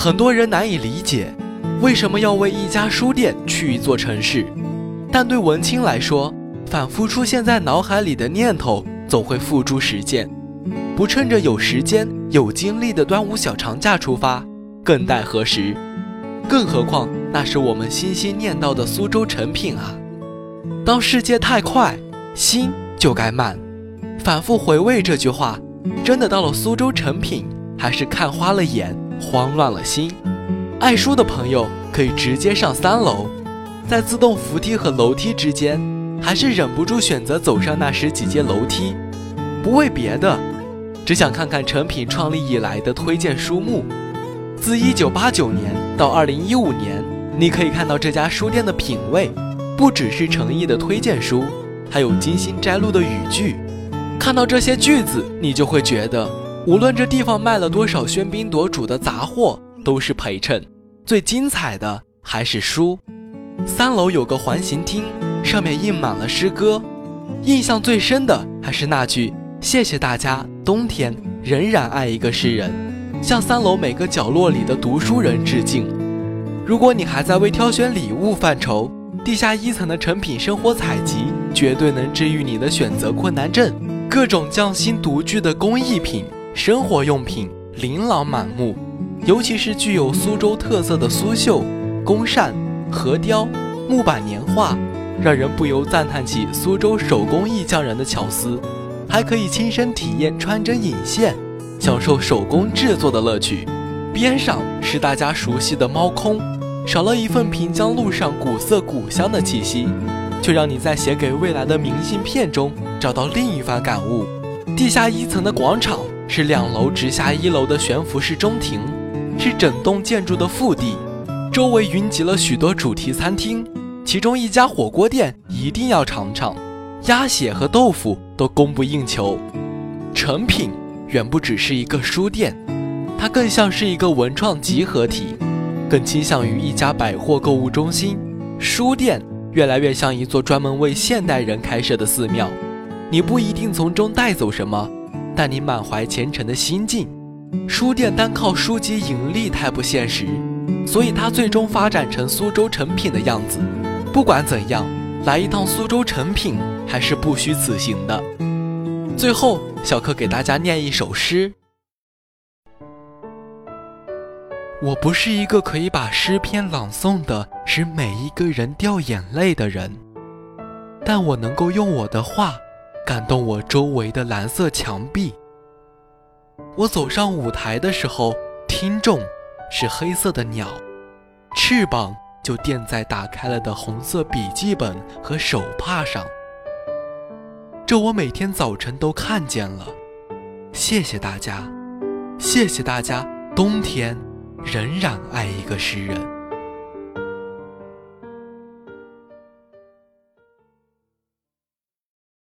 很多人难以理解，为什么要为一家书店去一座城市，但对文青来说，反复出现在脑海里的念头总会付诸实践。不趁着有时间、有精力的端午小长假出发，更待何时？更何况那是我们心心念到的苏州成品啊！当世界太快，心就该慢。反复回味这句话，真的到了苏州成品，还是看花了眼。慌乱了心，爱书的朋友可以直接上三楼，在自动扶梯和楼梯之间，还是忍不住选择走上那十几阶楼梯。不为别的，只想看看成品创立以来的推荐书目。自1989年到2015年，你可以看到这家书店的品味，不只是诚意的推荐书，还有精心摘录的语句。看到这些句子，你就会觉得。无论这地方卖了多少喧宾夺主的杂货，都是陪衬。最精彩的还是书。三楼有个环形厅，上面印满了诗歌。印象最深的还是那句“谢谢大家，冬天仍然爱一个诗人”，向三楼每个角落里的读书人致敬。如果你还在为挑选礼物犯愁，地下一层的成品生活采集绝对能治愈你的选择困难症。各种匠心独具的工艺品。生活用品琳琅满目，尤其是具有苏州特色的苏绣、工扇、河雕、木板年画，让人不由赞叹起苏州手工艺匠人的巧思。还可以亲身体验穿针引线，享受手工制作的乐趣。边上是大家熟悉的猫空，少了一份平江路上古色古香的气息，却让你在写给未来的明信片中找到另一番感悟。地下一层的广场。是两楼直下一楼的悬浮式中庭，是整栋建筑的腹地，周围云集了许多主题餐厅，其中一家火锅店一定要尝尝，鸭血和豆腐都供不应求。成品远不只是一个书店，它更像是一个文创集合体，更倾向于一家百货购物中心。书店越来越像一座专门为现代人开设的寺庙，你不一定从中带走什么。但你满怀虔诚的心境，书店单靠书籍盈利太不现实，所以它最终发展成苏州成品的样子。不管怎样，来一趟苏州成品还是不虚此行的。最后，小柯给大家念一首诗：我不是一个可以把诗篇朗诵的使每一个人掉眼泪的人，但我能够用我的话。感动我周围的蓝色墙壁。我走上舞台的时候，听众是黑色的鸟，翅膀就垫在打开了的红色笔记本和手帕上。这我每天早晨都看见了。谢谢大家，谢谢大家，冬天仍然爱一个诗人。